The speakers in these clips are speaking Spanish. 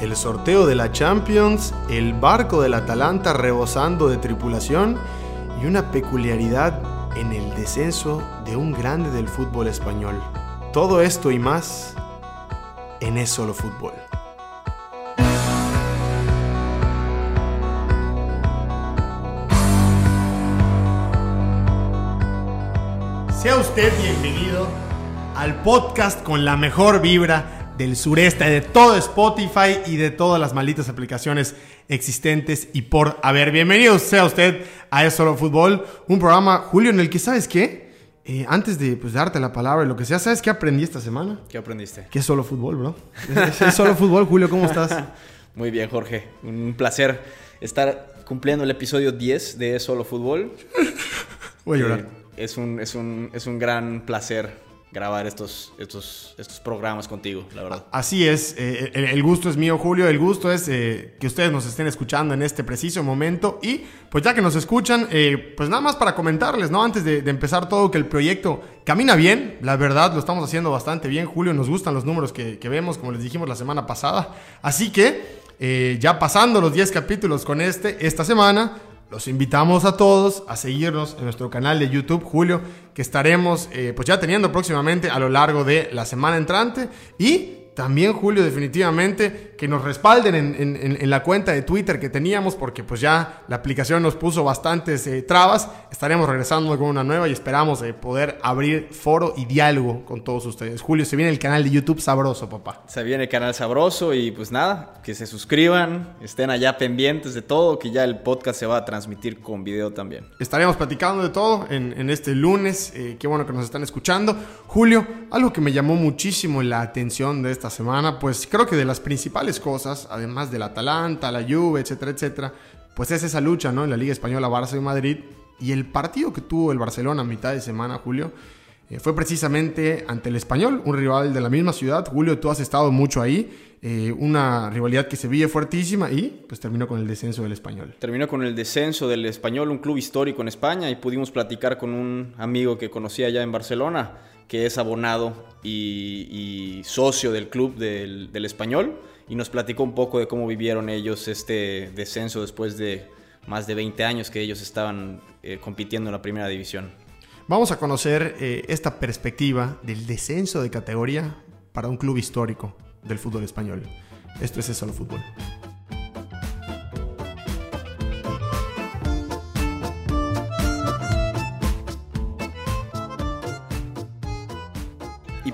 el sorteo de la Champions, el barco del Atalanta rebosando de tripulación y una peculiaridad en el descenso de un grande del fútbol español. Todo esto y más en Es Solo Fútbol. Sea usted bienvenido al podcast con la mejor vibra del sureste, de todo Spotify y de todas las malditas aplicaciones existentes y por haber. Bienvenido sea usted a Es Solo Fútbol, un programa, Julio, en el que, ¿sabes qué? Eh, antes de pues, darte la palabra y lo que sea, ¿sabes qué aprendí esta semana? ¿Qué aprendiste? Que es solo fútbol, bro. Es, es solo fútbol, Julio, ¿cómo estás? Muy bien, Jorge. Un placer estar cumpliendo el episodio 10 de Es Solo Fútbol. Voy a llorar. Eh, es, un, es, un, es un gran placer grabar estos, estos, estos programas contigo, la verdad. Así es, eh, el, gusto es mío, Julio, el gusto es eh, que ustedes nos estén escuchando en este preciso momento y pues ya que nos escuchan, eh, pues nada más para comentarles, ¿no? Antes de, de empezar todo, que el proyecto camina bien, la verdad, lo estamos haciendo bastante bien, Julio, nos gustan los números que, que vemos, como les dijimos la semana pasada, así que ya pasando los 10 capítulos con este, esta semana, los invitamos a todos a seguirnos en nuestro canal de YouTube, Julio, que estaremos eh, pues ya teniendo próximamente a lo largo de la semana entrante. Y también, Julio, definitivamente que nos respalden en, en- en la cuenta de Twitter que teníamos, porque pues ya la aplicación nos puso bastantes eh, trabas. Estaremos regresando con una nueva y esperamos eh, poder abrir foro y diálogo con todos ustedes. Julio, se viene el canal de YouTube sabroso, papá. Se viene el canal sabroso y pues nada, que se suscriban, estén allá pendientes de todo, que ya el podcast se va a transmitir con video también. Estaremos platicando de todo en, en este lunes. eh, qué bueno que nos están escuchando. Julio, algo que me llamó muchísimo la atención de esta semana, pues creo que de las principales cosas, además del Atalanta, la Juve, etcétera, etcétera, pues es esa lucha, ¿no? En la Liga Española, Barça y Madrid. Y el partido que tuvo el Barcelona a mitad de semana, Julio, eh, fue precisamente ante el Español, un rival de la misma ciudad. Julio, tú has estado mucho ahí. eh, una rivalidad que se veía fuertísima y pues terminó con el descenso del Español. Terminó con el descenso del Español, un club histórico en España, y pudimos platicar con un amigo que conocía allá en Barcelona, que es abonado y, y socio del club del, del Español, y nos platicó un poco de cómo vivieron ellos este descenso después de más de 20 años que ellos estaban eh, compitiendo en la primera división. Vamos a conocer eh, esta perspectiva del descenso de categoría para un club histórico del fútbol español. Esto es Es Solo Fútbol.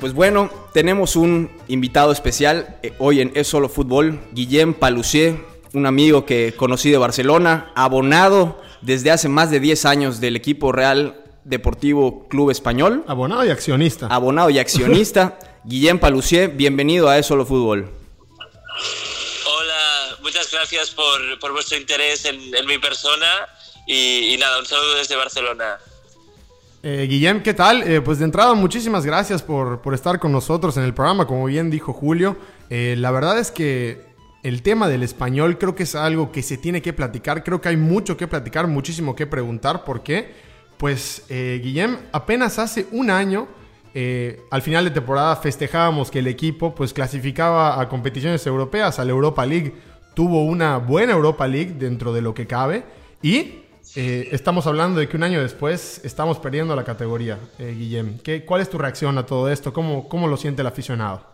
Pues bueno, tenemos un invitado especial eh, hoy en Es Solo Fútbol, Guillem Palucier, un amigo que conocí de Barcelona, abonado desde hace más de 10 años del equipo Real Deportivo Club Español, Abonado y accionista. abonado y accionista. Guillem Palucier, bienvenido a Es Solo Fútbol. Hola, muchas gracias por, por vuestro interés en, en mi persona y, y nada, un saludo desde Barcelona. Eh, Guillem, ¿qué tal? Eh, pues de entrada, muchísimas gracias por, por estar con nosotros en el programa, como bien dijo Julio. Eh, la verdad es que el tema del español creo que es algo que se tiene que platicar. Creo que hay mucho que platicar, muchísimo que preguntar. ¿Por qué? Pues, eh, Guillem, apenas hace un año, al final de temporada, festejábamos que el equipo pues clasificaba a competiciones europeas, a la Europa League. Tuvo una buena Europa League dentro de lo que cabe. Y eh, estamos hablando de que un año después estamos perdiendo la categoría, eh, Guillem. ¿Qué, ¿Cuál es tu reacción a todo esto? ¿Cómo, ¿Cómo lo siente el aficionado?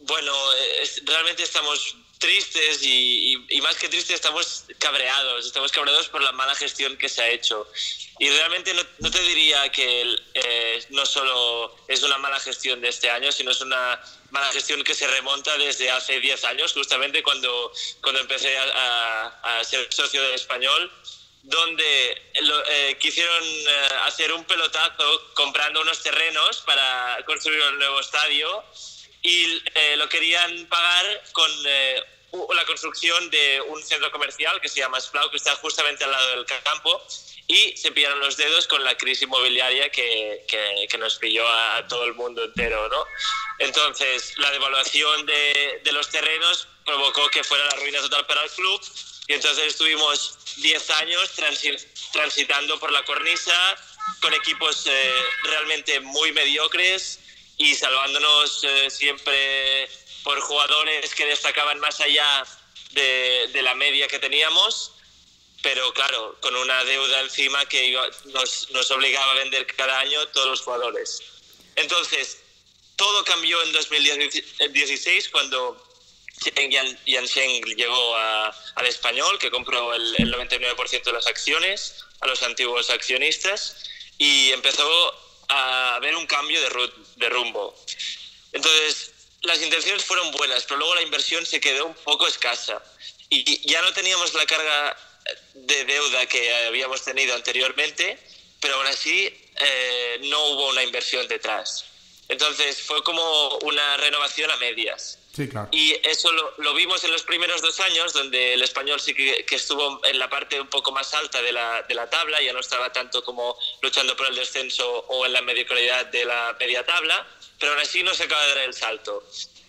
Bueno, eh, realmente estamos tristes y, y- y más que tristes estamos cabreados, estamos cabreados por la mala gestión que se ha hecho. Y realmente no, no te diría que eh, no solo es una mala gestión de este año, sino es una mala gestión que se remonta desde hace 10 años, justamente cuando, cuando empecé a, a- a ser socio del español donde lo- eh, quisieron eh, hacer un pelotazo comprando unos terrenos para construir un nuevo estadio y eh, lo querían pagar con eh, la construcción de un centro comercial que se llama Splau, que está justamente al lado del campo, y se pillaron los dedos con la crisis inmobiliaria que, que- que nos pilló a todo el mundo entero, ¿no? Entonces, la devaluación de, de los terrenos provocó que fuera la ruina total para el club, y entonces estuvimos 10 años transi- transitando por la cornisa con equipos eh, realmente muy mediocres y salvándonos eh, siempre por jugadores que destacaban más allá de, de la media que teníamos, pero claro, con una deuda encima que nos, nos obligaba a vender cada año todos los jugadores. Entonces, todo cambió en 2016 cuando Yansheng llegó a, al español, que compró el, el 99% de las acciones a los antiguos accionistas y empezó a haber un cambio de, de rumbo. Entonces, las intenciones fueron buenas, pero luego la inversión se quedó un poco escasa y ya no teníamos la carga de deuda que habíamos tenido anteriormente, pero aún así eh, no hubo una inversión detrás. Entonces fue como una renovación a medias. Sí, claro. Y eso lo, lo, vimos en los primeros dos años, donde el español sí que, que, estuvo en la parte un poco más alta de la, de la tabla, ya no estaba tanto como luchando por el descenso o en la mediocridad de la media tabla, pero aún así no se acaba de dar el salto.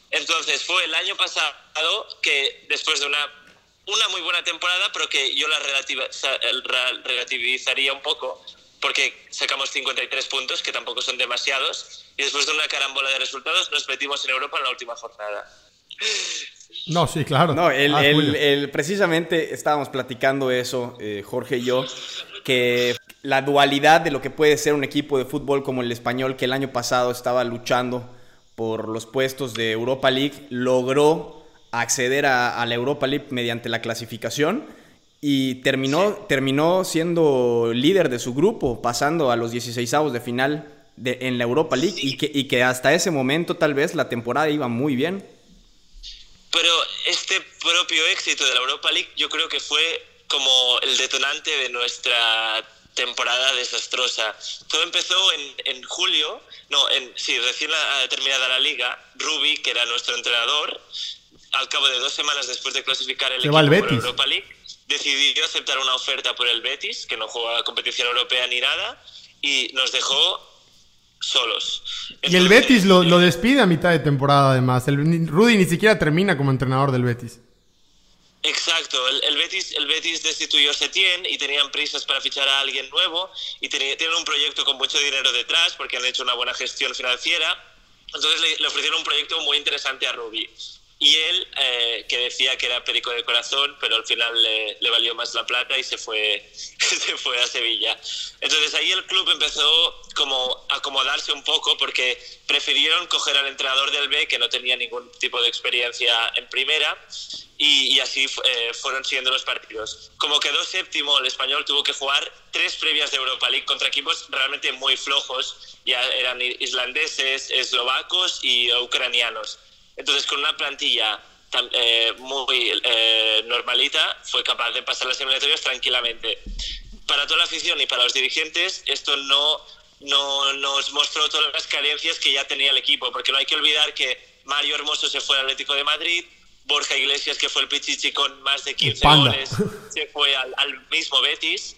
Entonces fue el año pasado que después de una una muy buena temporada, pero que yo la relativizaría un poco, porque sacamos 53 puntos, que tampoco son demasiados, y después de una carambola de resultados nos metimos en Europa en la última jornada. No, sí, claro. No, el, ah, el, el, precisamente estábamos platicando eso, eh, Jorge y yo, que la dualidad de lo que puede ser un equipo de fútbol como el español, que el año pasado estaba luchando por los puestos de Europa League, logró acceder a, a, la Europa League mediante la clasificación y terminó, terminó siendo líder de su grupo, pasando a los 16 avos de final de, en la Europa League sí. y, que, y que hasta ese momento tal vez la temporada iba muy bien. Pero este propio éxito de la Europa League yo creo que fue como el detonante de nuestra temporada desastrosa. Todo empezó en, en julio, no, en, sí, recién terminada la liga, Ruby, que era nuestro entrenador, al cabo de dos semanas después de clasificar el equipo el Betis. Europa League, decidió aceptar una oferta por el Betis, que no juega competición europea ni nada, y nos dejó solos. Entonces, y el Betis lo, lo, despide a mitad de temporada, además. El, Rudy ni siquiera termina como entrenador del Betis. Exacto, el, el, Betis, el Betis destituyó a Setién y tenían prisas para fichar a alguien nuevo y tienen, tienen un proyecto con mucho dinero detrás porque han hecho una buena gestión financiera. Entonces le, le ofrecieron un proyecto muy interesante a Ruby y él, eh, que decía que era perico de corazón, pero al final le, le, valió más la plata y se fue, se fue a Sevilla. Entonces ahí el club empezó como a acomodarse un poco porque prefirieron coger al entrenador del B, que no tenía ningún tipo de experiencia en primera, y, y así eh, fueron siguiendo los partidos. Como quedó séptimo, el español tuvo que jugar tres previas de Europa League contra equipos realmente muy flojos, ya eran islandeses, eslovacos y ucranianos. Entonces, con una plantilla tan, eh, muy eh, normalita, fue capaz de pasar las eliminatorias tranquilamente. Para toda la afición y para los dirigentes, esto no, no nos mostró todas las carencias que ya tenía el equipo, porque no hay que olvidar que Mario Hermoso se fue al Atlético de Madrid, Borja Iglesias, que fue el Pichichi con más de 15 goles, se fue al, al mismo Betis,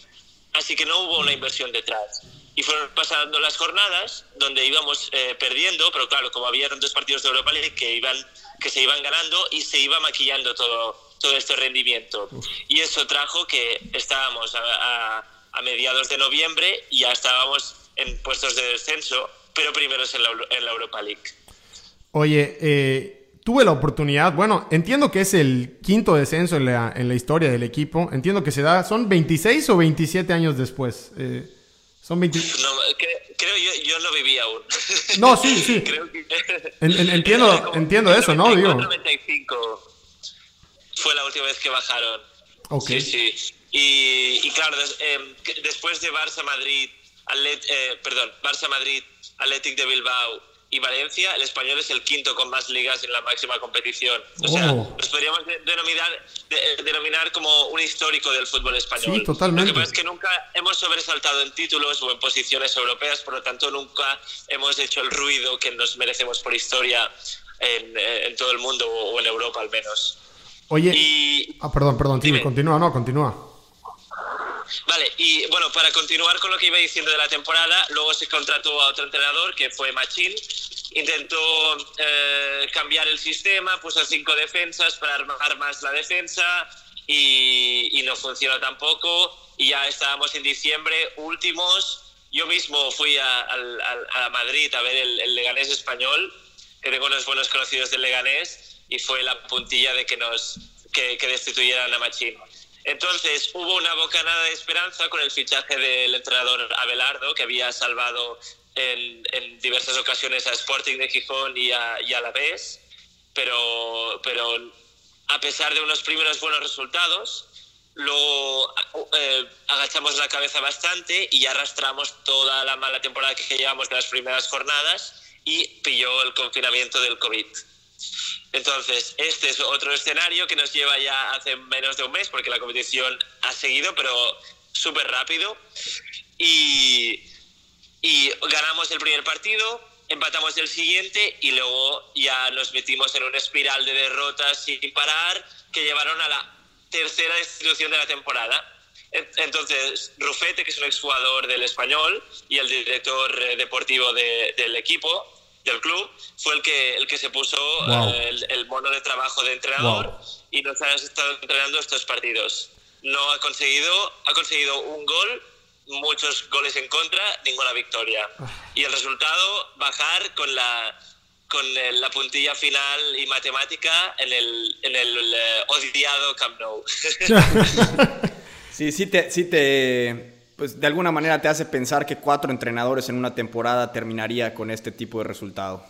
así que no hubo una inversión detrás y fueron pasando las jornadas donde íbamos eh, perdiendo, pero claro, como había tantos partidos de Europa League que, iban, que se iban ganando y se iba maquillando todo, todo este rendimiento. Uf. Y eso trajo que estábamos a, a, a, mediados de noviembre y ya estábamos en puestos de descenso, pero primeros en la, en la Europa League. Oye, eh, tuve la oportunidad, bueno, entiendo que es el quinto descenso en la, en la historia del equipo, entiendo que se da, son 26 o 27 años después. Eh, son 20... No, creo, creo yo, yo no viví aún. No, sí, sí. creo que... en, en, entiendo, entiendo eso, ¿no? Digo. 95 fue la última vez que bajaron. Okay. Sí, sí. Y, y claro, des, eh, después de Barça-Madrid, eh, perdón, Barça-Madrid, Athletic de Bilbao y Valencia, el español es el quinto con más ligas en la máxima competición. O sea, Oh. nos podríamos de- denominar, de- denominar como un histórico del fútbol español. Sí, totalmente. Lo que pasa es que nunca hemos sobresaltado en títulos o en posiciones europeas, por lo tanto nunca hemos hecho el ruido que nos merecemos por historia en, eh, en todo el mundo o en Europa al menos. Oye, Y, ah, perdón, perdón, Dime. continúa, no, continúa. Vale, y bueno, para continuar con lo que iba diciendo de la temporada, luego se contrató a otro entrenador que fue Machín. Intentó eh, cambiar el sistema, puso cinco defensas para armar más la defensa y, y no funcionó tampoco. Y ya estábamos en diciembre, últimos. Yo mismo fui a, a, a Madrid a ver el, el Leganés español que tengo unos buenos conocidos del Leganés y fue la puntilla de que nos que, que destituyeran a Machín. Entonces hubo una bocanada de esperanza con el fichaje del entrenador Abelardo, que había salvado en, en diversas ocasiones a Sporting de Gijón y a, y a la vez, pero, pero a pesar de unos primeros buenos resultados, luego eh, agachamos la cabeza bastante y arrastramos toda la mala temporada que llevamos de las primeras jornadas y pilló el confinamiento del COVID. Entonces, este es otro escenario que nos lleva ya hace menos de un mes, porque la competición ha seguido, pero súper rápido. Y, y ganamos el primer partido, empatamos el siguiente y luego ya nos metimos en una espiral de derrotas sin parar que llevaron a la tercera destitución de la temporada. Entonces, Rufete, que es un exjugador del español y el director eh, deportivo de, del equipo, del club, fue el que, el que se puso eh, el, el, mono de trabajo de entrenador wow. y nos ha estado entrenando estos partidos. No ha conseguido, ha conseguido un gol, muchos goles en contra, ninguna victoria. Y el resultado, bajar con la, con la puntilla final y matemática en el, en el uh, odiado Camp Nou. sí, sí te, sí te, pues de alguna manera te hace pensar que cuatro entrenadores en una temporada terminaría con este tipo de resultado.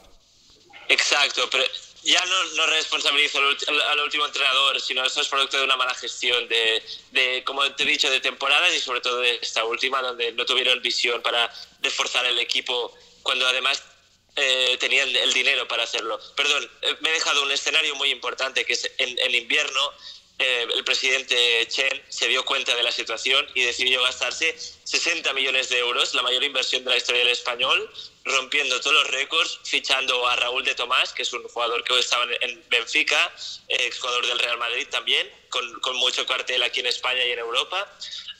Exacto, pero ya no, no responsabilizo al, último entrenador, sino esto es producto de una mala gestión, de, de, como te he dicho, de temporadas y sobre todo de esta última, donde no tuvieron visión para reforzar el equipo, cuando además eh, tenían el dinero para hacerlo. Perdón, eh, me he dejado un escenario muy importante, que es en, en invierno eh, el presidente Chen se dio cuenta de la situación y decidió gastarse 60 millones de euros, la mayor inversión de la historia del español, rompiendo todos los récords, fichando a Raúl de Tomás, que es un jugador que estaba en Benfica, exjugador del Real Madrid también, con, con mucho cartel aquí en España y en Europa,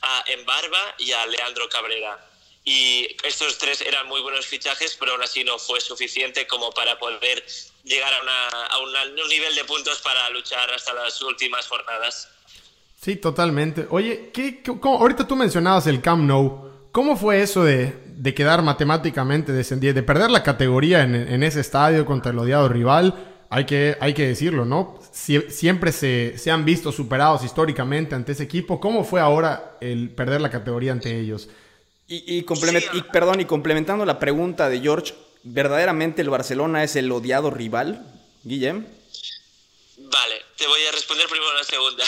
a Embarba y a Leandro Cabrera. Y estos tres eran muy buenos fichajes, pero aún así no fue suficiente como para poder llegar a, una, a una, un nivel de puntos para luchar hasta las últimas jornadas. Sí, totalmente. Oye, ¿qué, cómo, ahorita tú mencionabas el Camp Nou. ¿Cómo fue eso de, de quedar matemáticamente descendido, de perder la categoría en, en, ese estadio contra el odiado rival? Hay que, hay que decirlo, ¿no? Sie siempre se, se han visto superados históricamente ante ese equipo. ¿Cómo fue ahora el perder la categoría ante ellos? Y, y, complement sí. y, perdón, y complementando la pregunta de George, ¿verdaderamente el Barcelona es el odiado rival, Guillem? Vale, te voy a responder primero la segunda.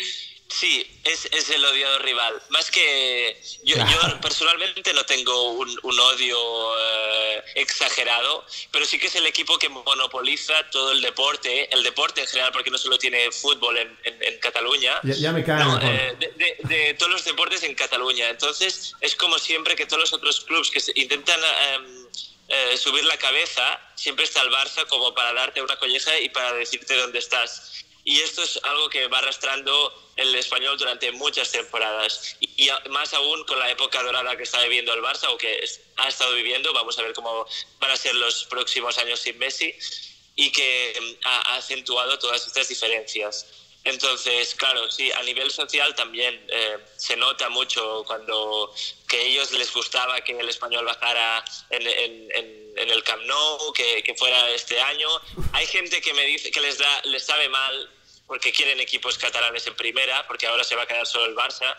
sí, es, es, el odiado rival. Más que yo, yo personalmente no tengo un, un odio eh, exagerado, pero sí que es el equipo que monopoliza todo el deporte, el deporte en general, porque no solo tiene fútbol en, en, en Cataluña, ya, ya, me cae no, eh, de, de, de, todos los deportes en Cataluña. Entonces es como siempre que todos los otros clubes que se intentan eh, eh, subir la cabeza, siempre está el Barça como para darte una colleja y para decirte dónde estás. Y esto es algo que va arrastrando el español durante muchas temporadas. Y, y, más aún con la época dorada que está viviendo el Barça o que ha estado viviendo. Vamos a ver cómo van a ser los próximos años sin Messi. Y que ha, ha acentuado todas estas diferencias. Entonces, claro, sí, a nivel social también eh, se nota mucho cuando que a ellos les gustaba que el español bajara en, en, en, en el Camp Nou, que, que, fuera este año. Hay gente que me dice que les, da, les sabe mal porque quieren equipos catalanes en primera, porque ahora se va a quedar solo el Barça.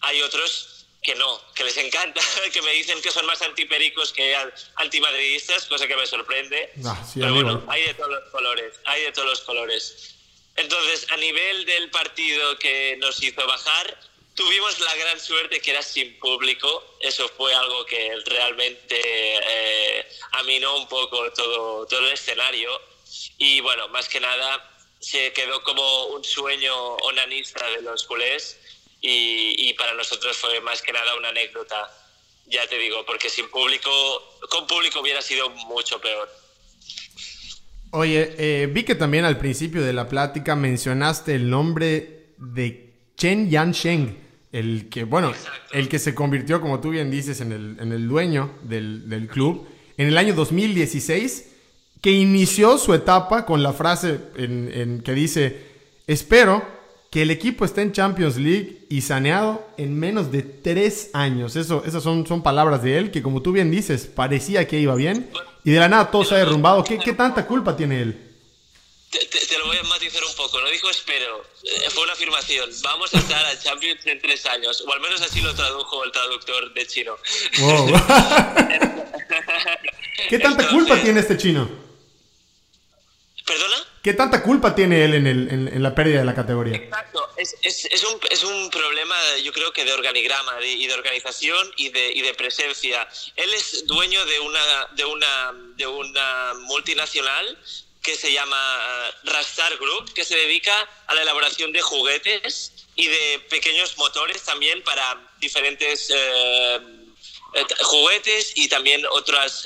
Hay otros que no, que les encanta, que me dicen que son más antipericos que antimadridistas, cosa que me sorprende. Sí, Pero bueno, hay de todos los colores, hay de todos los colores. Entonces, a nivel del partido que nos hizo bajar, tuvimos la gran suerte que era sin público. Eso fue algo que realmente eh, aminó un poco todo, todo el escenario. Y bueno, más que nada, se quedó como un sueño onanista de los culés. Y, y para nosotros fue más que nada una anécdota. Ya te digo, porque sin público, con público hubiera sido mucho peor. Oye, eh, vi que también al principio de la plática mencionaste el nombre de Chen Yansheng, el que, bueno, Exacto. el que se convirtió, como tú bien dices, en el, en el dueño del, del, club en el año 2016, que inició su etapa con la frase en, en que dice, espero que el equipo está en Champions League y saneado en menos de tres años. Eso, esas son, son palabras de él que, como tú bien dices, parecía que iba bien y de la nada todo se ha derrumbado. ¿Qué, qué tanta culpa tiene él? Te, lo voy a matizar un poco. No dijo espero, eh, fue una afirmación. Vamos a estar al Champions en tres años, o al menos así lo tradujo el traductor de chino. ¿Qué tanta culpa tiene este chino? ¿Qué tanta culpa tiene él en, el, en, la pérdida de la categoría? Exacto, es, es, es, un, es, un, problema yo creo que de organigrama y de organización y de, y de, presencia. Él es dueño de una, de una, de una multinacional que se llama eh, Rastar Group, que se dedica a la elaboración de juguetes y de pequeños motores también para diferentes eh, juguetes y también otras,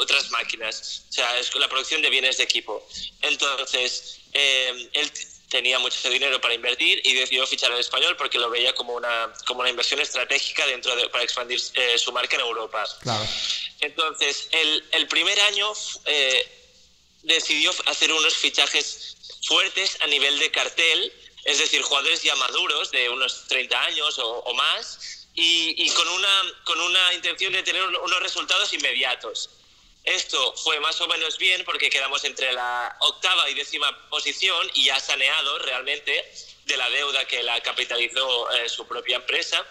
otras máquinas. O sea, es la producción de bienes de equipo. Entonces, él tenía mucho dinero para invertir y decidió fichar al español porque lo veía como una, como una inversión estratégica dentro de, para expandir su marca en Europa. Claro. Entonces, el, el primer año decidió hacer unos fichajes fuertes a nivel de cartel, es decir, jugadores ya maduros, de unos 30 años o, más, y, con, una, con una intención de tener unos resultados inmediatos. Esto fue más o menos bien porque quedamos entre la octava y décima posición y ha saneado realmente de la deuda que la capitalizó eh, su propia empresa.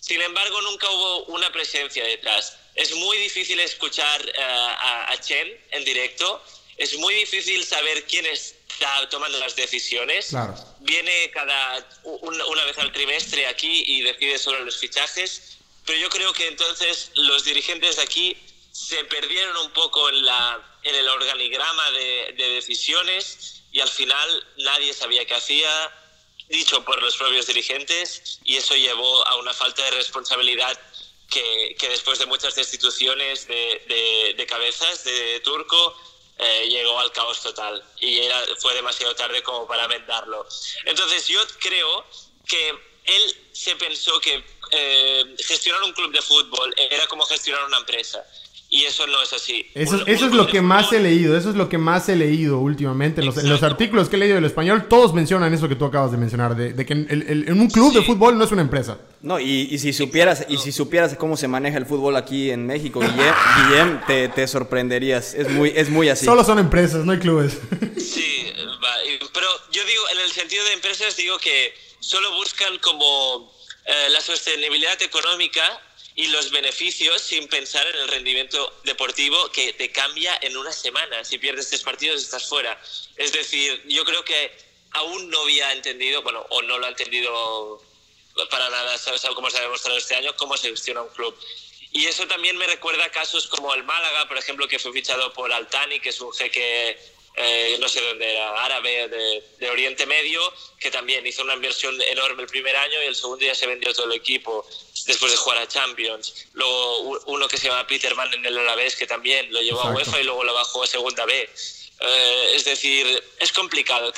Sin embargo, nunca hubo una presencia detrás. Es muy difícil escuchar eh, a, a Chen en directo es muy difícil saber quién está tomando las decisiones. Viene cada una, vez al trimestre aquí y decide sobre los fichajes, pero yo creo que entonces los dirigentes de aquí se perdieron un poco en, la, en el organigrama de, decisiones y al final nadie sabía qué hacía, dicho por los propios dirigentes, y eso llevó a una falta de responsabilidad que, que después de muchas destituciones de, de, de cabezas de Turco, eh, llegó al caos total y era, fue demasiado tarde como para vendarlo. Entonces yo creo que él se pensó que eh, gestionar un club de fútbol era como gestionar una empresa. Y eso no es así. Eso, eso es lo que más he leído, eso es lo que más he leído últimamente. En los, en los, artículos que he leído del español, todos mencionan eso que tú acabas de mencionar, de, que en, un club de fútbol no es una empresa. No, y, y si supieras y si supieras cómo se maneja el fútbol aquí en México, Guillem, te, te, sorprenderías. Es muy, es muy así. Solo son empresas, no hay clubes. Sí, pero yo digo, en el sentido de empresas, digo que solo buscan como eh, la sostenibilidad económica y los beneficios sin pensar en el rendimiento deportivo que te cambia en una semana. Si pierdes tres partidos estás fuera. Es decir, yo creo que aún no había entendido, bueno, o no lo ha entendido para nada, ¿sabes? como se ha demostrado este año, cómo se gestiona un club. Y eso también me recuerda a casos como el Málaga, por ejemplo, que fue fichado por Altani, que es un jeque eh, no sé dónde era, árabe de, Oriente Medio, que también hizo una inversión enorme el primer año y el segundo ya se vendió todo el equipo después de jugar a Champions. Luego uno que se llama Peterman en el Alavés, que también lo llevó a UEFA y luego lo bajó a Segunda B. Eh, es decir, es complicado.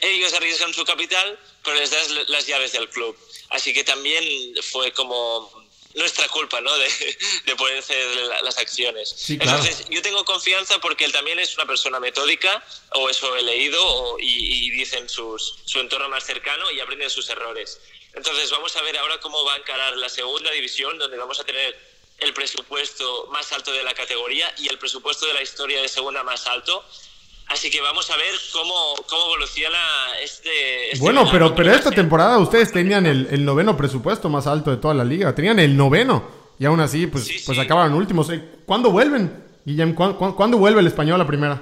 Ellos arriesgan su capital, pero les das las llaves del club. Así que también fue como nuestra culpa, ¿no? De, de poder hacer las acciones. Entonces, yo tengo confianza porque él también es una persona metódica, o eso he leído, y, y dicen sus, su entorno más cercano y aprende de sus errores. Entonces, vamos a ver ahora cómo va a encarar la segunda división, donde vamos a tener el presupuesto más alto de la categoría y el presupuesto de la historia de segunda más alto. Así que vamos a ver cómo, cómo evoluciona este... este bueno, pero, pero esta temporada ustedes tenían el, el, noveno presupuesto más alto de toda la liga. Tenían el noveno. Y aún así, pues, pues acabaron últimos. Eh, ¿Cuándo vuelven, Guillem? ¿Cuándo, vuelve el español a primera?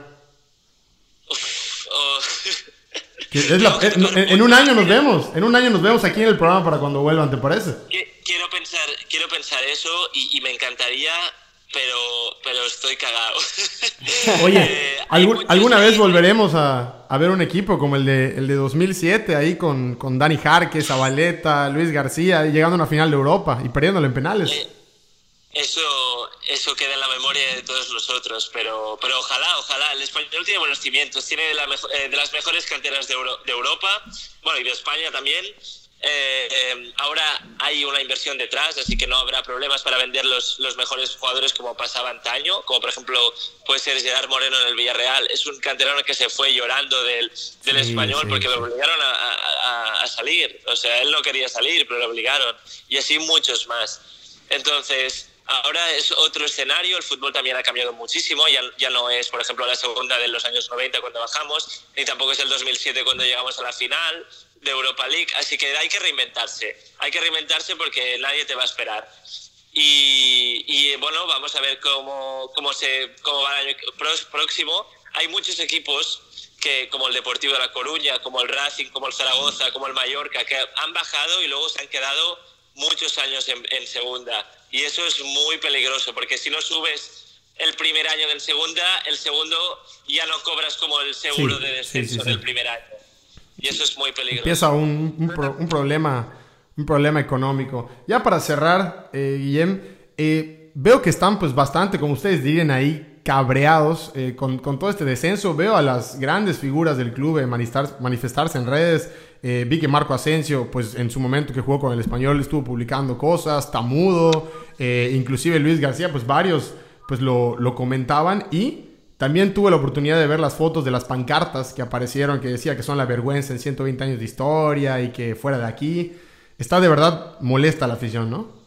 Oh. En, un año nos vemos. En un año nos vemos aquí en el programa para cuando vuelvan, ¿te parece? Quiero pensar, quiero pensar eso y, y me encantaría pero, pero estoy cagado. Oye, eh, ¿alguna vez volveremos a, a, ver un equipo como el de, el de 2007, ahí con, con Dani Jarque, Zabaleta, Luis García, llegando a una final de Europa y perdiéndolo en penales? Eh, eso, eso queda en la memoria de todos nosotros, pero, pero ojalá, ojalá. El español tiene buenos cimientos, tiene de, la eh, de las mejores canteras de, de Europa, bueno, y de España también. Eh, ahora hay una inversión detrás, así que no habrá problemas para vender los, los, mejores jugadores como pasaba antaño, como por ejemplo puede ser Gerard Moreno en el Villarreal. Es un canterano que se fue llorando del, del español porque lo obligaron a, a, a, salir. O sea, él no quería salir, pero lo obligaron. Y así muchos más. Entonces, Ahora es otro escenario, el fútbol también ha cambiado muchísimo, ya, ya no es, por ejemplo, la segunda de los años 90 cuando bajamos, ni tampoco es el 2007 cuando llegamos a la final de Europa League, así que hay que reinventarse, hay que reinventarse porque nadie te va a esperar. Y, y bueno, vamos a ver cómo, cómo, se, cómo va el año próximo. Hay muchos equipos que, como el Deportivo de La Coruña, como el Racing, como el Zaragoza, como el Mallorca, que han bajado y luego se han quedado muchos años en, en segunda y eso es muy peligroso, porque si no subes el primer año del segunda, el segundo ya no cobras como el seguro de descenso del primer año. Y eso es muy peligroso. Empieza un, un, problema, un problema económico. Ya para cerrar, eh, Guillem, eh, veo que están pues bastante, como ustedes dirían ahí, cabreados eh, con, con, todo este descenso. Veo a las grandes figuras del club eh, manifestarse en redes. Eh, vi que Marco Asensio, pues en su momento que jugó con el español, estuvo publicando cosas, Tamudo, inclusive Luis García, pues varios pues lo, lo, comentaban y también tuve la oportunidad de ver las fotos de las pancartas que aparecieron, que decía que son la vergüenza en 120 años de historia y que fuera de aquí. Está de verdad molesta la afición, ¿no?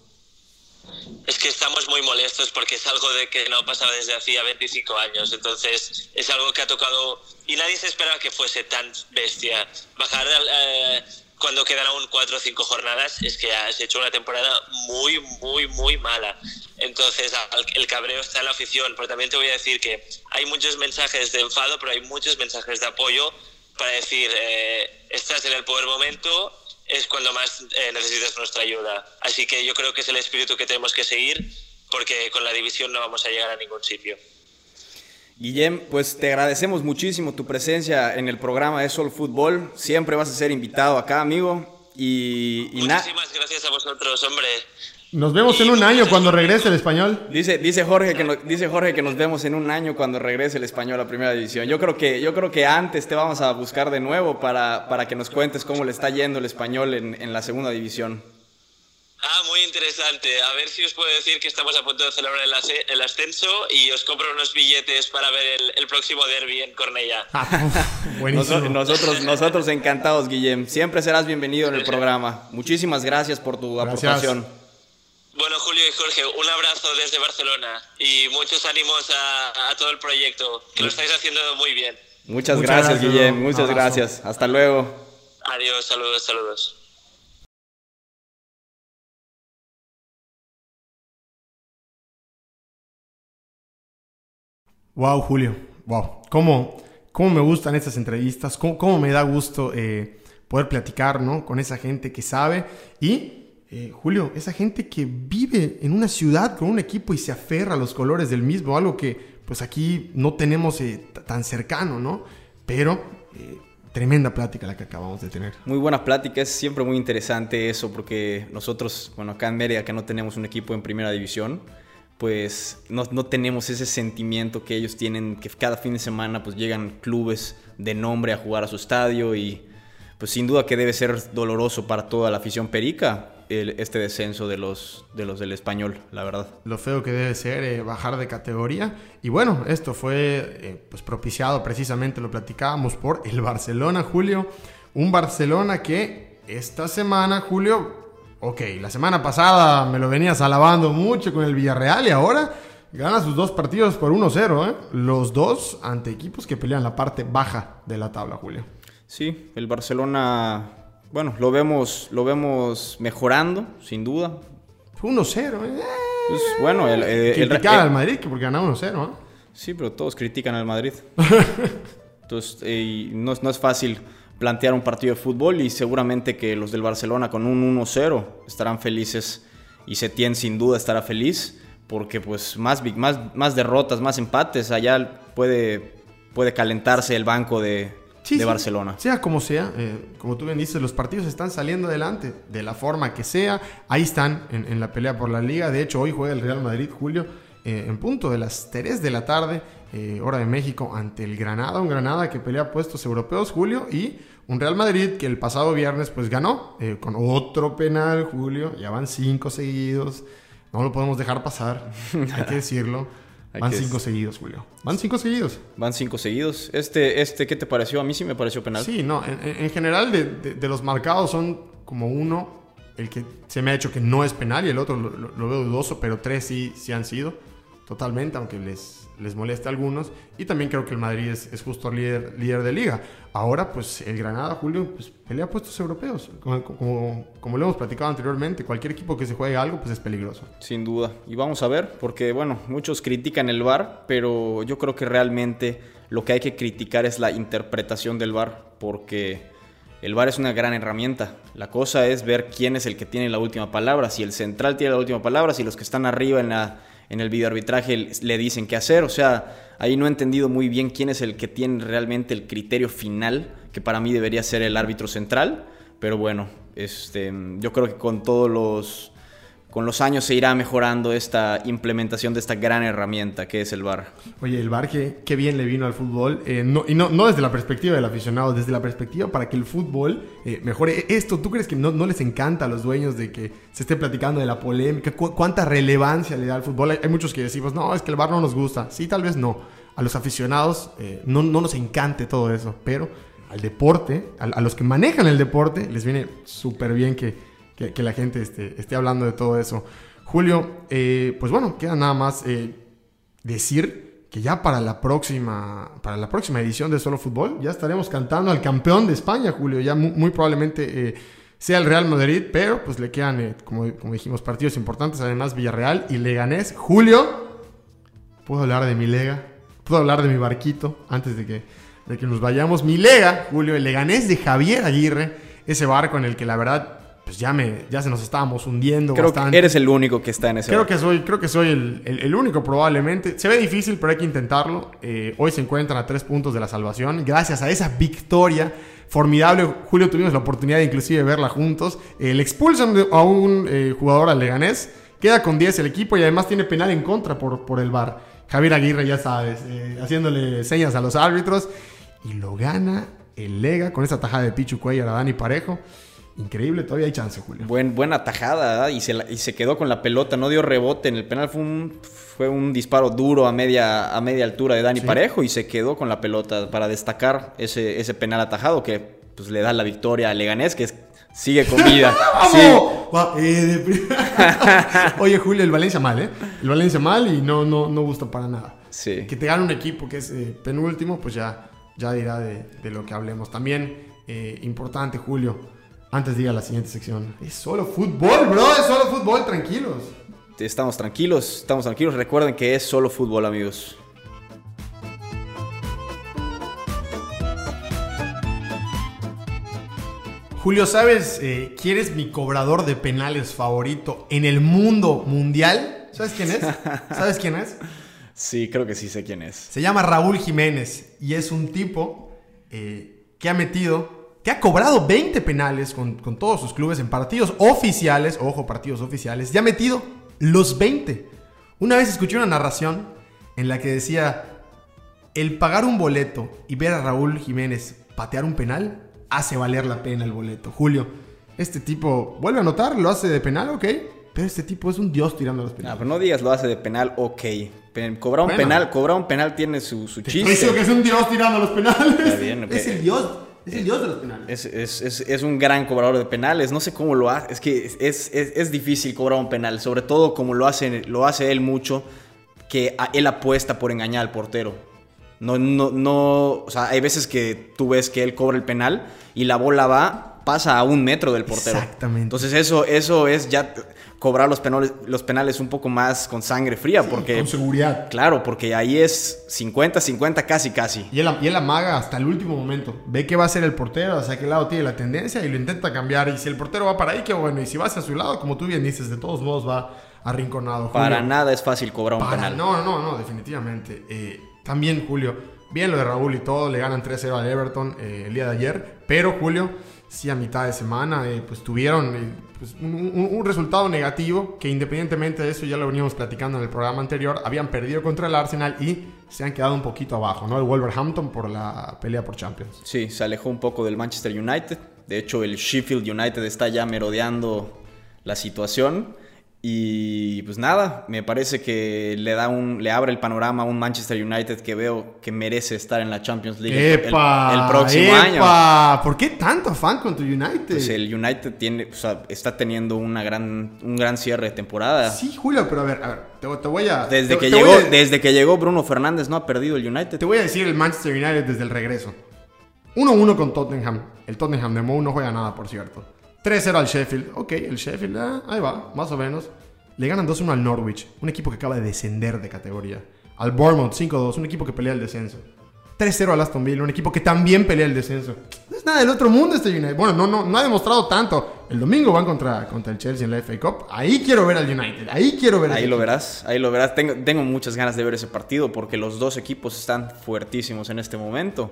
Es que estamos muy molestos porque es algo de que no pasaba desde hacía 25 años. Entonces es algo que ha tocado y nadie se esperaba que fuese tan bestia. Bajar eh, cuando quedan aún 4 o 5 jornadas es que has hecho una temporada muy, muy, muy mala. Entonces el cabreo está en la afición. Pero también te voy a decir que hay muchos mensajes de enfado, pero hay muchos mensajes de apoyo para decir, eh, estás en el peor momento, es cuando más eh, necesitas nuestra ayuda. Así que yo creo que es el espíritu que tenemos que seguir porque con la división no vamos a llegar a ningún sitio. Guillem, pues te agradecemos muchísimo tu presencia en el programa de Sol Fútbol. Siempre vas a ser invitado acá, amigo. Y, y Muchísimas gracias a vosotros, hombre. Nos vemos en un año cuando regrese el español. Dice, dice, Jorge que dice Jorge que nos vemos en un año cuando regrese el español a primera división. Yo creo que, yo creo que antes te vamos a buscar de nuevo para, para que nos cuentes cómo le está yendo el español en, en, la segunda división. Ah, muy interesante. A ver si os puedo decir que estamos a punto de celebrar el, el ascenso y os compro unos billetes para ver el, el próximo derby en Cornella. nosotros, nosotros, nosotros encantados, Guillem. Siempre serás bienvenido en el programa. Muchísimas gracias por tu gracias. aportación. Bueno, Julio y Jorge, un abrazo desde Barcelona y muchos ánimos a, todo el proyecto, que lo estáis haciendo muy bien. Muchas, gracias, Guillem, muchas gracias. Hasta luego. Adiós, saludos, saludos. Wow, Julio, wow. ¿Cómo, cómo me gustan estas entrevistas? ¿Cómo, cómo me da gusto eh, poder platicar ¿no? con esa gente que sabe y eh, Julio, esa gente que vive en una ciudad con un equipo y se aferra a los colores del mismo, algo que pues aquí no tenemos eh, tan cercano, ¿no? Pero eh, tremenda plática la que acabamos de tener. Muy buena plática, es siempre muy interesante eso porque nosotros, bueno, acá en Mérida que no tenemos un equipo en primera división, pues no, no, tenemos ese sentimiento que ellos tienen, que cada fin de semana pues llegan clubes de nombre a jugar a su estadio y pues sin duda que debe ser doloroso para toda la afición perica este descenso de los, de los del español, la verdad. Lo feo que debe ser eh, bajar de categoría. Y bueno, esto fue eh, pues propiciado precisamente, lo platicábamos por el Barcelona, Julio. Un Barcelona que esta semana, Julio, ok, la semana pasada me lo venías alabando mucho con el Villarreal y ahora gana sus dos partidos por 1-0, ¿eh? Los dos ante equipos que pelean la parte baja de la tabla, Julio. Sí, el Barcelona bueno, lo vemos, lo vemos mejorando, sin duda. 1-0, ¿eh? Pues, bueno, el, el, al Madrid porque ganó 1-0, ¿no? Sí, pero todos critican al Madrid. Entonces, eh, no, no, es fácil plantear un partido de fútbol y seguramente que los del Barcelona con un 1-0 estarán felices y Setién sin duda estará feliz porque pues más, más, más derrotas, más empates, allá puede, puede calentarse el banco de, de Barcelona. Sea como sea, eh, como tú bien dices, los partidos están saliendo adelante de la forma que sea. Ahí están en, la pelea por la liga. De hecho, hoy juega el Real Madrid, Julio. eh, en punto de las 3 de la tarde, eh, hora de México, ante el Granada. Un Granada que pelea puestos europeos, Julio, y un Real Madrid que el pasado viernes pues ganó con otro penal, Julio. Ya van cinco seguidos. No lo podemos dejar pasar, hay que decirlo. Van cinco seguidos, Julio. Van cinco seguidos. Van cinco seguidos. Este, este, ¿qué te pareció? A mí sí me pareció penal. Sí, no. En, general, de, de, los marcados son como uno, el que se me ha hecho que no es penal y el otro lo, veo dudoso, pero tres sí, sí han sido. Totalmente, aunque les, les molesta a algunos. Y también creo que el Madrid es, justo líder, líder de liga. Ahora, pues el Granada, Julio, pues pelea puestos europeos. Como, como, lo hemos platicado anteriormente, cualquier equipo que se juegue algo, pues es peligroso. Sin duda. Y vamos a ver, porque bueno, muchos critican el VAR, pero yo creo que realmente lo que hay que criticar es la interpretación del VAR, porque... El VAR es una gran herramienta. La cosa es ver quién es el que tiene la última palabra. Si el central tiene la última palabra, si los que están arriba en la, en el videoarbitraje le dicen qué hacer. O sea, ahí no he entendido muy bien quién es el que tiene realmente el criterio final, que para mí debería ser el árbitro central. Pero bueno, este, yo creo que con todos los con los años se irá mejorando esta implementación de esta gran herramienta que es el VAR. Oye, el VAR, qué, bien le vino al fútbol, eh, y no, no, desde la perspectiva del aficionado, desde la perspectiva para que el fútbol eh, mejore. Esto, ¿tú crees que no, no, les encanta a los dueños de que se esté platicando de la polémica? ¿Cuánta relevancia le da al fútbol? Hay, muchos que decimos, no, es que el VAR no nos gusta. Sí, tal vez no. A los aficionados eh, no, no nos encante todo eso, pero al deporte, a los que manejan el deporte, les viene súper bien que que, la gente esté, esté, hablando de todo eso. Julio, eh, pues bueno, queda nada más eh, decir que ya para la próxima para la próxima edición de Solo Fútbol ya estaremos cantando al campeón de España, Julio. Ya muy, probablemente eh, sea el Real Madrid, pero pues le quedan, como, como dijimos, partidos importantes. Además, Villarreal y Leganés. Julio, puedo hablar de mi lega, puedo hablar de mi barquito antes de que, de que nos vayamos. Mi lega, Julio, el Leganés de Javier Aguirre, ese barco en el que la verdad pues ya, me, ya se nos estábamos hundiendo creo Que eres el único que está en ese creo que soy Creo que soy el, el, único probablemente. Se ve difícil, pero hay que intentarlo. Eh, hoy se encuentran a tres puntos de la salvación. Gracias a esa victoria formidable. Julio, tuvimos la oportunidad de inclusive verla juntos. El expulsan a un eh, jugador al Leganés. Queda con 10 el equipo y además tiene penal en contra por, por el VAR. Javier Aguirre, ya sabes, eh, haciéndole señas a los árbitros. Y lo gana el Lega con esa tajada de Pichu Cuellar a Dani Parejo. Increíble, todavía hay chance, Julio. Buen, buena tajada, y se, y se quedó con la pelota, no dio rebote. En el penal fue un, fue un disparo duro a media, a media altura de Dani Parejo y se quedó con la pelota para destacar ese, ese penal atajado que pues, le da la victoria a Leganés, que sigue con vida. Eh, Oye, Julio, el Valencia mal, ¿eh? El Valencia mal y no, no, no gusta para nada. Sí. Que te gane un equipo que es eh, penúltimo, pues ya, ya dirá de, lo que hablemos. También eh, importante, Julio antes de ir a la siguiente sección. Es solo fútbol, bro. Es solo fútbol, tranquilos. Estamos tranquilos, estamos tranquilos. Recuerden que es solo fútbol, amigos. Julio, ¿sabes eh, quién es mi cobrador de penales favorito en el mundo mundial? ¿Sabes quién es? ¿Sabes quién es? Sí, creo que sí sé quién es. Se llama Raúl Jiménez y es un tipo eh, que ha metido que ha cobrado 20 penales con, todos sus clubes en partidos oficiales, ojo, partidos oficiales, ya ha metido los 20. Una vez escuché una narración en la que decía, el pagar un boleto y ver a Raúl Jiménez patear un penal hace valer la pena el boleto. Julio, este tipo vuelve a anotar, lo hace de penal, ok, pero este tipo es un dios tirando los penales. No, pero no digas lo hace de penal, ok. Cobrar un penal, cobrar un penal tiene su, su chiste. que es un dios tirando los penales. es el dios es el dios de los penales. Es, un gran cobrador de penales. No sé cómo lo hace. Es que es, difícil cobrar un penal. Sobre todo como lo hace, lo hace él mucho. Que él apuesta por engañar al portero. No, no, no. O sea, hay veces que tú ves que él cobra el penal y la bola va, pasa a un metro del portero. Exactamente. Entonces, eso, eso es ya cobrar los penales, los penales un poco más con sangre fría. porque, con seguridad. Claro, porque ahí es 50-50 casi casi. Y él, y él amaga hasta el último momento. Ve que va a ser el portero, hacia qué lado tiene la tendencia y lo intenta cambiar. Y si el portero va para ahí, qué bueno. Y si va hacia su lado, como tú bien dices, de todos modos va arrinconado. Para nada es fácil cobrar un penal. No, no, no, definitivamente. Eh, también, Julio, bien lo de Raúl y todo, le ganan 3-0 al Everton eh, el día de ayer, pero Julio, sí a mitad de semana, eh, pues tuvieron eh, pues, un, un- un resultado negativo que independientemente de eso, ya lo veníamos platicando en el programa anterior, habían perdido contra el Arsenal y se han quedado un poquito abajo, ¿no? El Wolverhampton por la pelea por Champions. Sí, se alejó un poco del Manchester United. De hecho, el Sheffield United está ya merodeando la situación. Y pues nada, me parece que le da un, le abre el panorama a un Manchester United que veo que merece estar en la Champions League el- el- ¡Epa! el, próximo año. ¿Por qué tanto afán con tu United? Pues el United tiene, o sea, está teniendo una gran, un gran cierre de temporada. Sí, Julio, pero a ver, a ver, te, te voy a... Desde te- que, te llegó, a- desde que llegó Bruno Fernández no ha perdido el United. Te voy a decir el Manchester United desde el regreso. 1-1 con Tottenham. El Tottenham de Mou no juega nada, por cierto. 3-0 al Sheffield. Ok, el Sheffield, ah, ahí va, más o menos. Le ganan 2-1 al Norwich, un equipo que acaba de descender de categoría. Al Bournemouth 5-2, un equipo que pelea el descenso. 3-0 al Aston Villa, un equipo que también pelea el descenso. No es nada del otro mundo este United. Bueno, no, no, no ha demostrado tanto. El domingo van contra, contra el Chelsea en la FA Cup. Ahí quiero ver al United. Ahí quiero ver Ahí lo equipo. verás, ahí lo verás. Tengo, tengo muchas ganas de ver ese partido porque los dos equipos están fuertísimos en este momento.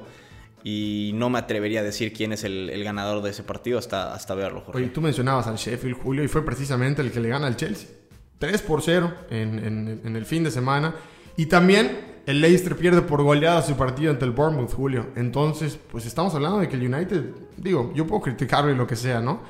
Y no me atrevería a decir quién es el, el ganador de ese partido hasta, hasta verlo, Jorge. Oye, tú mencionabas al Sheffield, Julio, y fue precisamente el que le gana al Chelsea. 3 por 0 en, en- en el fin de semana. Y también el Leicester pierde por goleada su partido ante el Bournemouth, Julio. Entonces, pues estamos hablando de que el United, digo, yo puedo criticarlo y lo que sea, ¿no?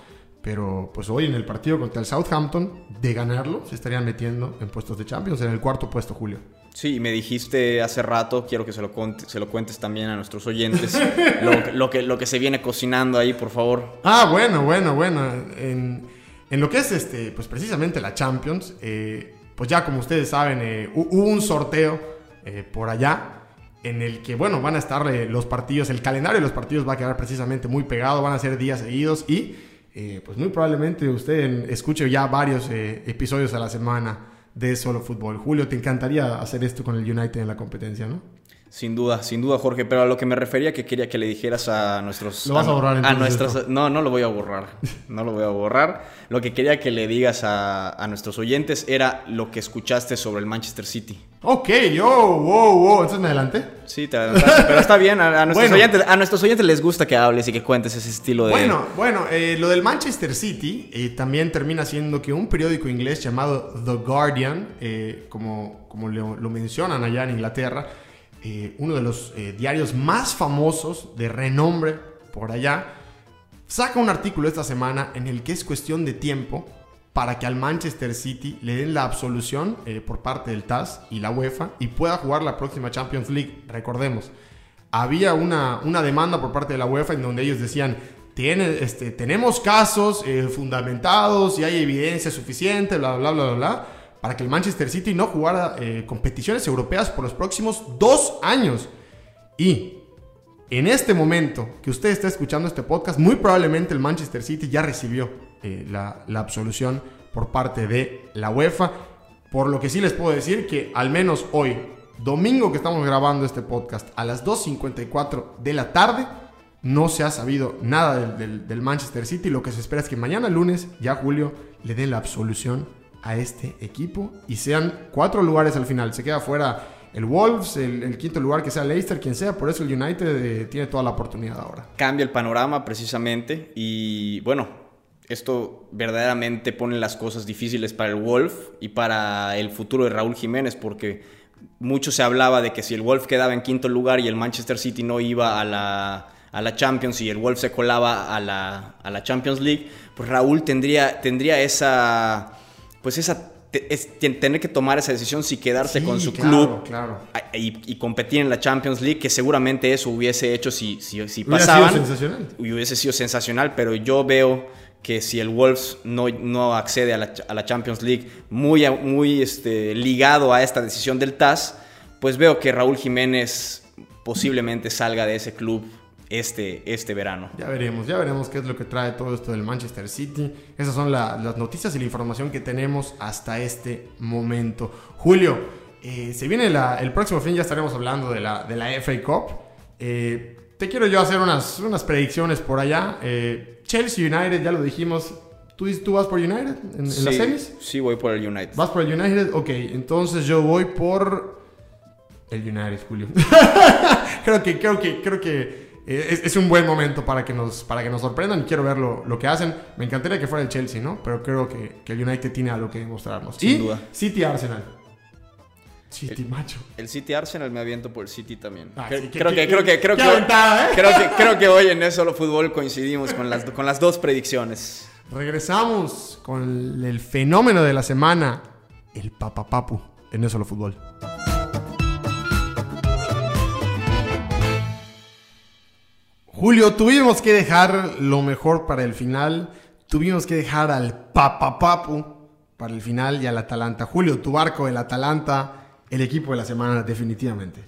Pero pues hoy en el partido contra el Southampton, de ganarlo, se estarían metiendo en puestos de Champions, en el cuarto puesto, Julio. Sí, me dijiste hace rato, quiero que se lo, conte- se lo cuentes también a nuestros oyentes, lo, lo que, lo que se viene cocinando ahí, por favor. Ah, bueno, bueno, bueno. En, en lo que es este, pues precisamente la Champions, eh, pues ya como ustedes saben, eh, hu- hubo un sorteo eh, por allá en el que, bueno, van a estar los partidos, el calendario de los partidos va a quedar precisamente muy pegado, van a ser días seguidos y, pues muy probablemente usted escuche ya varios episodios a la semana de Solo Fútbol. Julio, te encantaría hacer esto con el United en la competencia, ¿no? Sin duda, sin duda, Jorge, pero a lo que me refería que quería que le dijeras a nuestros... Lo vas a borrar, A entonces, nuestros esto. no, no lo voy a borrar, no lo voy a borrar. Lo que quería que le digas a, a nuestros oyentes era lo que escuchaste sobre el Manchester City. Ok, yo, wow, wow, entonces me adelanté. Sí, te adelantaste, pero está bien, a, a nuestros Bueno. oyentes, a nuestros oyentes les gusta que hables y que cuentes ese estilo de... Bueno, bueno, eh, lo del Manchester City eh, también termina siendo que un periódico inglés llamado The Guardian, eh, como, como lo, lo mencionan allá en Inglaterra, eh, uno de los eh, diarios más famosos de renombre por allá, saca un artículo esta semana en el que es cuestión de tiempo para que al Manchester City le den la absolución eh, por parte del TAS y la UEFA y pueda jugar la próxima Champions League. Recordemos, había una, una demanda por parte de la UEFA en donde ellos decían, "Tiene, este, tenemos casos fundamentados y hay evidencia suficiente, bla, bla, bla, bla, bla, para que el Manchester City no jugara eh, competiciones europeas por los próximos dos años. Y en este momento que usted está escuchando este podcast, muy probablemente el Manchester City ya recibió eh, la, absolución por parte de la UEFA. Por lo que sí les puedo decir que al menos hoy, domingo que estamos grabando este podcast, a las 2.54 de la tarde, no se ha sabido nada del, Manchester City. Lo que se espera es que mañana lunes, ya Julio, le den la absolución a este equipo y sean cuatro lugares al final. Se queda fuera el Wolves, el, quinto lugar que sea Leicester, quien sea. Por eso el United eh, tiene toda la oportunidad ahora. cambia el panorama precisamente y bueno, esto verdaderamente pone las cosas difíciles para el Wolf y para el futuro de Raúl Jiménez porque mucho se hablaba de que si el Wolf quedaba en quinto lugar y el Manchester City no iba a la, a la Champions y el Wolf se colaba a la, a la Champions League, pues Raúl tendría, tendría esa, pues esa, es- ten- tener que tomar esa decisión si quedarse Sí, con su claro, club claro. y, y competir en la Champions League, que seguramente eso hubiese hecho si, si, si Hubiera pasaban. sido sensacional. Y hubiese sido sensacional, pero yo veo que si el Wolves no, no accede a la, a la Champions League muy, muy este, ligado a esta decisión del TAS, pues veo que Raúl Jiménez posiblemente salga de ese club este, este verano. Ya veremos, ya veremos qué es lo que trae todo esto del Manchester City. Esas son la- las noticias y la información que tenemos hasta este momento. Julio, eh, se viene la- el próximo fin, ya estaremos hablando de la, de la FA Cup. Eh, te quiero yo hacer unas, unas predicciones por allá. Eh, Chelsea United, ya lo dijimos. ¿Tú, tú vas por United en, las semis? Sí, voy por el United. ¿Vas por el United? Ok, entonces yo voy por el United, Julio. creo que, creo que, creo que eh, es, un buen momento para que nos, para que nos sorprendan. Quiero ver lo, que hacen. Me encantaría que fuera el Chelsea, ¿no? Pero creo que, que el United tiene algo que demostrarnos. Sin duda. City Arsenal. City, macho. El City Arsenal me aviento por el City también. Ah, creo, que, creo que, creo que, creo que, creo que hoy en eso lo fútbol coincidimos con las, con las dos predicciones. Regresamos con el fenómeno de la semana, el papapapu en eso lo fútbol. Julio, tuvimos que dejar lo mejor para el final. Tuvimos que dejar al papapapu para el final y al Atalanta. Julio, tu barco, el Atalanta el equipo de la semana, definitivamente.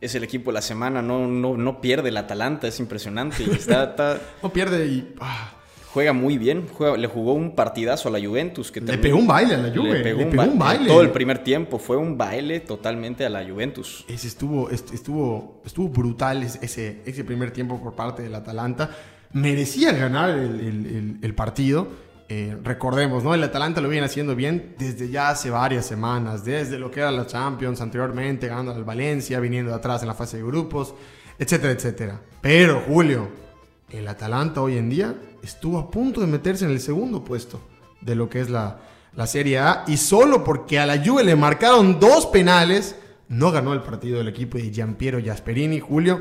Es el equipo de la semana, no, no, no pierde el Atalanta, es impresionante. no pierde y... Ah. Juega muy bien, le jugó un partidazo a la Juventus. Que le pegó un baile a la Juve. Le pegó, un, baile. Todo el primer tiempo fue un baile totalmente a la Juventus. Ese estuvo, estuvo, estuvo brutal ese, ese primer tiempo por parte del Atalanta. Merecía ganar el partido eh, recordemos, ¿no? El Atalanta lo viene haciendo bien desde ya hace varias semanas, desde lo que era la Champions anteriormente, ganando al Valencia, viniendo de atrás en la fase de grupos, etcétera, etcétera. Pero, Julio, el Atalanta hoy en día estuvo a punto de meterse en el segundo puesto de lo que es la, la Serie A y solo porque a la Juve le marcaron dos penales, no ganó el partido del equipo de Giampiero Gasperini, Julio.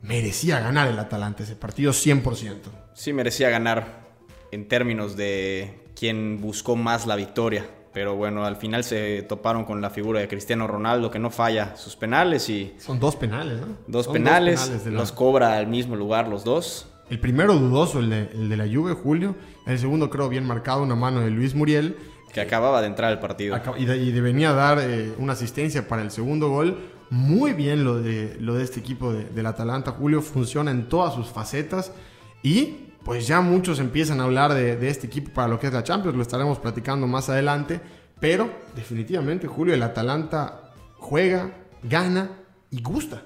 Merecía ganar el Atalanta ese partido 100%. Sí, merecía ganar en términos de quién buscó más la victoria. Pero bueno, al final se toparon con la figura de Cristiano Ronaldo que no falla sus penales y... Son dos penales, ¿no? Dos penales, los cobra al mismo lugar los dos. El primero dudoso, el de, el de la Juve, Julio. El segundo creo bien marcado, una mano de Luis Muriel. Que acababa de entrar al partido. y, de, venía a dar eh, una asistencia para el segundo gol. Muy bien lo de, lo de este equipo de, del Atalanta, Julio. Funciona en todas sus facetas. Y pues ya muchos empiezan a hablar de, este equipo para lo que es la Champions, lo estaremos platicando más adelante, pero definitivamente Julio, el Atalanta juega, gana y gusta.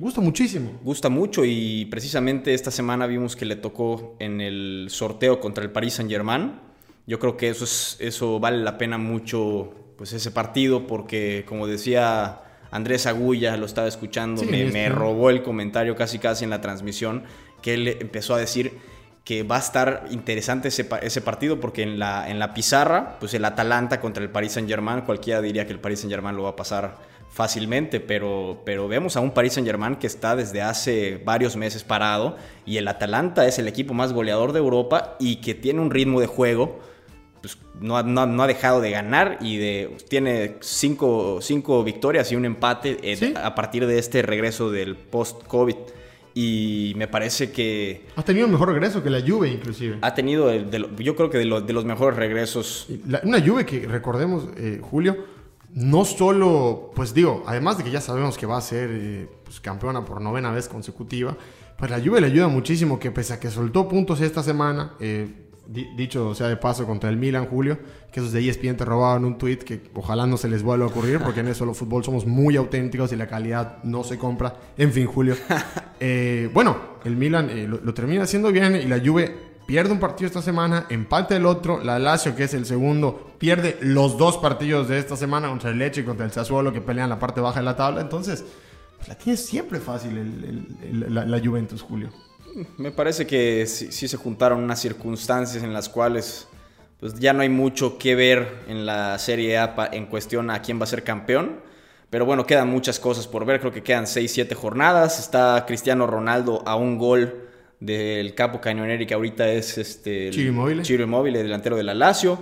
Gusta muchísimo. Gusta mucho y precisamente esta semana vimos que le tocó en el sorteo contra el Paris Saint Germain. Yo creo que eso, es, eso vale la pena mucho, pues ese partido, porque como decía Andrés Agulla, lo estaba escuchando, me, me robó el comentario casi casi en la transmisión, que él empezó a decir que va a estar interesante ese, ese, partido porque en la, en la pizarra, pues el Atalanta contra el Paris Saint Germain, cualquiera diría que el Paris Saint Germain lo va a pasar fácilmente, pero, pero vemos a un Paris Saint Germain que está desde hace varios meses parado y el Atalanta es el equipo más goleador de Europa y que tiene un ritmo de juego, pues no, no, ha dejado de ganar y de, tiene cinco, cinco victorias y un empate eh, a partir de este regreso del post-COVID. Y me parece que... Ha tenido un mejor regreso que la Juve, inclusive. Ha tenido, yo creo que de, de, los mejores regresos. una Juve que, recordemos, eh, Julio, no solo, pues digo, además de que ya sabemos que va a ser eh, pues, campeona por novena vez consecutiva, pues la Juve le ayuda muchísimo que pese a que soltó puntos esta semana, eh, dicho sea de paso contra el Milan, Julio, que esos de ESPN te robaban un tweet que ojalá no se les vuelva a ocurrir, porque en eso los fútbol somos muy auténticos y la calidad no se compra. En fin, Julio. Eh, bueno, el Milan eh, lo, termina haciendo bien y la Juve pierde un partido esta semana, empate el otro, la Lazio, que es el segundo, pierde los dos partidos de esta semana contra el Leche y contra el Sassuolo, que pelean la parte baja de la tabla. Entonces, pues, la tiene siempre fácil la Juventus, Julio. Me parece que sí, se juntaron unas circunstancias en las cuales pues ya no hay mucho que ver en la Serie A en cuestión a quién va a ser campeón. Pero bueno, quedan muchas cosas por ver. Creo que quedan 6-7 jornadas. Está Cristiano Ronaldo a un gol del capo cañoneri que ahorita es este, Chiro Immobile, delantero de la Lazio.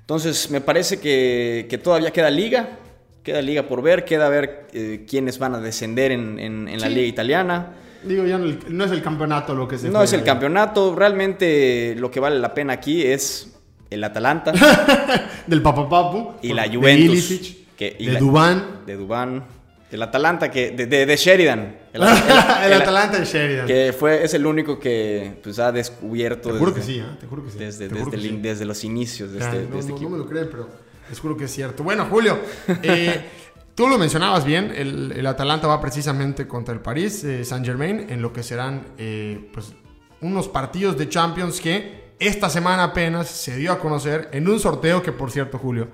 Entonces me parece que, todavía queda liga. Queda liga por ver. Queda ver eh, quiénes van a descender en, la liga italiana. Digo, ya no, es el campeonato lo que se No es el campeonato. Realmente lo que vale la pena aquí es el Atalanta. del Papapapu. Y la Juventus. que, de Dubán. De Dubán. El Atalanta, que, de, Sheridan. El, Atalanta de Sheridan. Que fue, es el único que pues, ha descubierto. Te juro que sí, ¿eh? te juro que sí. Desde, desde, los inicios de este, no, este no, me lo creen, pero les juro que es cierto. Bueno, Julio, eh, Tú lo mencionabas bien, el, Atalanta va precisamente contra el París eh, Saint Germain en lo que serán eh, pues, unos partidos de Champions que esta semana apenas se dio a conocer en un sorteo que, por cierto, Julio,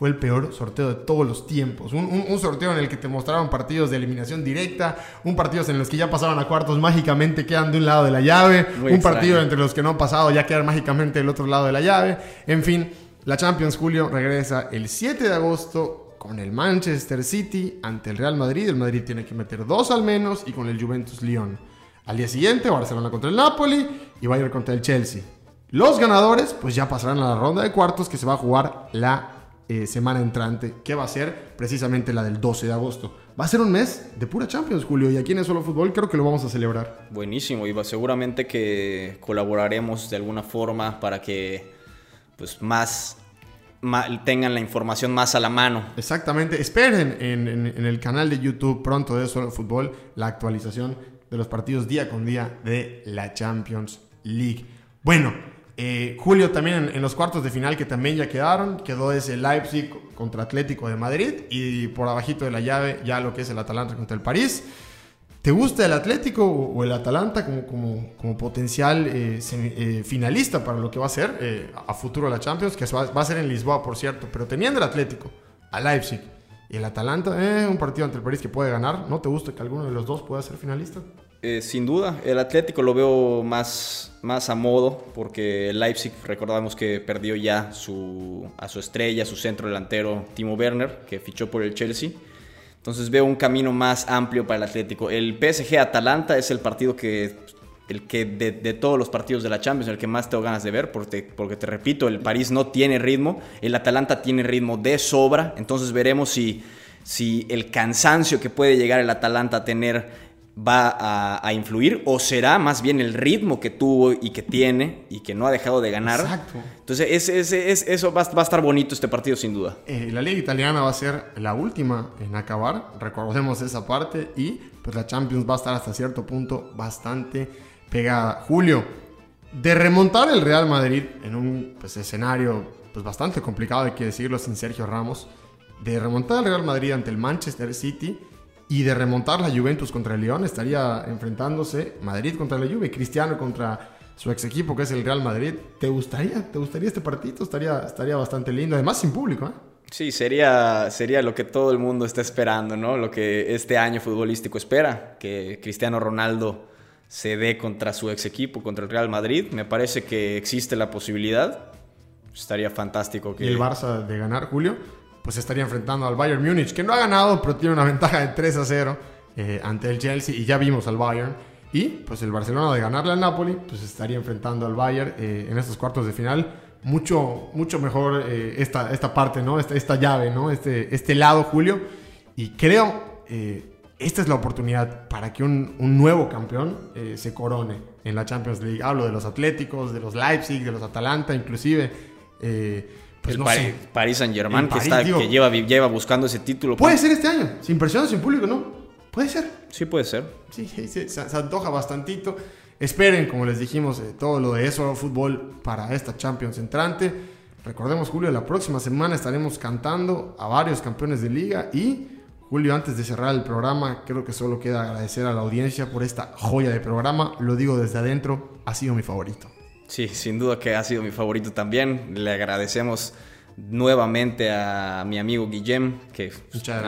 fue el peor sorteo de todos los tiempos. Un, sorteo en el que te mostraron partidos de eliminación directa, un partido en los que ya pasaban a cuartos mágicamente quedan de un lado de la llave, un partido entre los que no han pasado ya quedan mágicamente del otro lado de la llave. En fin, la Champions Julio regresa el 7 de agosto con el Manchester City ante el Real Madrid. El Madrid tiene que meter dos al menos y con el Juventus Lyon. Al día siguiente, Barcelona contra el Napoli y Bayern contra el Chelsea. Los ganadores, pues ya pasarán a la ronda de cuartos que se va a jugar la eh, semana entrante, que va a ser precisamente la del 12 de agosto. Va a ser un mes de pura Champions, Julio, y aquí en el Solo Fútbol creo que lo vamos a celebrar. Buenísimo, y seguramente que colaboraremos de alguna forma para que pues más, tengan la información más a la mano. Exactamente, esperen en, en el canal de YouTube pronto de Solo Fútbol la actualización de los partidos día con día de la Champions League. Bueno, eh, Julio también en, los cuartos de final que también ya quedaron, quedó ese Leipzig contra Atlético de Madrid y por abajito de la llave ya lo que es el Atalanta contra el París. ¿Te gusta el Atlético o el Atalanta como, como, como potencial eh, eh, finalista para lo que va a ser a futuro la Champions? Que va, a ser en Lisboa, por cierto, pero teniendo el Atlético, a Leipzig y el Atalanta, un partido ante el París que puede ganar. ¿No te gusta que alguno de los dos pueda ser finalista? Eh, sin duda, el Atlético lo veo más, más a modo, porque Leipzig, recordamos que perdió ya su, a su estrella, su centro delantero, Timo Werner, que fichó por el Chelsea. Entonces veo un camino más amplio para el Atlético. El PSG-Atalanta es el partido que, el que de, todos los partidos de la Champions, el que más tengo ganas de ver, porque, porque te repito, el París no tiene ritmo, el Atalanta tiene ritmo de sobra, entonces veremos si, si el cansancio que puede llegar el Atalanta a tener va a, influir o será más bien el ritmo que tuvo y que tiene y que no ha dejado de ganar. Exacto. Entonces es, eso va, a estar bonito este partido sin duda. Eh, la liga italiana va a ser la última en acabar, recordemos esa parte y pues la Champions va a estar hasta cierto punto bastante pegada. Julio, de remontar el Real Madrid en un pues, escenario pues, bastante complicado, hay que decirlo sin Sergio Ramos, de remontar el Real Madrid ante el Manchester City y de remontar la Juventus contra el León, estaría enfrentándose Madrid contra la Juve, Cristiano contra su ex equipo que es el Real Madrid. ¿Te gustaría? ¿Te gustaría este partido? Estaría, estaría bastante lindo, además sin público, ¿eh? Sí, sería, sería lo que todo el mundo está esperando, ¿no? Lo que este año futbolístico espera, que Cristiano Ronaldo se dé contra su ex equipo, contra el Real Madrid. Me parece que existe la posibilidad. Estaría fantástico que... ¿Y el Barça de ganar, Julio? Pues estaría enfrentando al Bayern Múnich, que no ha ganado, pero tiene una ventaja de 3 a 0 eh, ante el Chelsea y ya vimos al Bayern. Y pues el Barcelona de ganarle al Napoli, pues estaría enfrentando al Bayern eh, en estos cuartos de final. Mucho, mucho mejor eh, esta, esta parte, ¿no? Esta, esta llave, ¿no? Este, este lado, Julio. Y creo, esta es la oportunidad para que un, un nuevo campeón se corone en la Champions League. Hablo de los Atléticos, de los Leipzig, de los Atalanta, inclusive. Pues el Paris Saint Germain que, lleva, lleva buscando ese título. Puede ser este año, sin presión, sin público, ¿no? Puede ser. Sí, puede ser. Sí, se, antoja bastantito. Esperen, como les dijimos, eh, todo lo de eso, fútbol para esta Champions entrante. Recordemos, Julio, la próxima semana estaremos cantando a varios campeones de liga y Julio, antes de cerrar el programa, creo que solo queda agradecer a la audiencia por esta joya de programa. Lo digo desde adentro, ha sido mi favorito. Sí, sin duda que ha sido mi favorito también. Le agradecemos nuevamente a mi amigo Guillem, que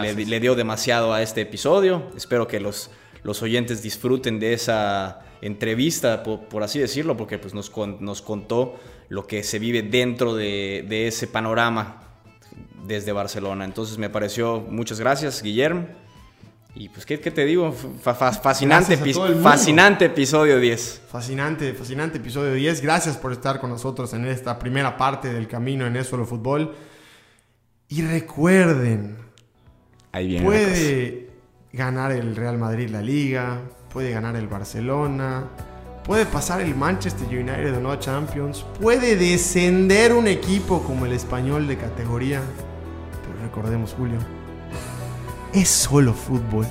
le, dio demasiado a este episodio. Espero que los, los oyentes disfruten de esa entrevista, por, así decirlo, porque pues, nos, nos, contó lo que se vive dentro de, de ese panorama desde Barcelona. Entonces me pareció, muchas gracias, Guillermo. Y pues, ¿qué, te digo? fascinante, fascinante episodio 10. Fascinante, fascinante episodio 10. Gracias por estar con nosotros en esta primera parte del camino en eso lo fútbol. Y recuerden, puede ganar el Real Madrid la liga, puede ganar el Barcelona, puede pasar el Manchester United de no Champions, puede descender un equipo como el español de categoría. Pero recordemos, Julio, es solo fútbol.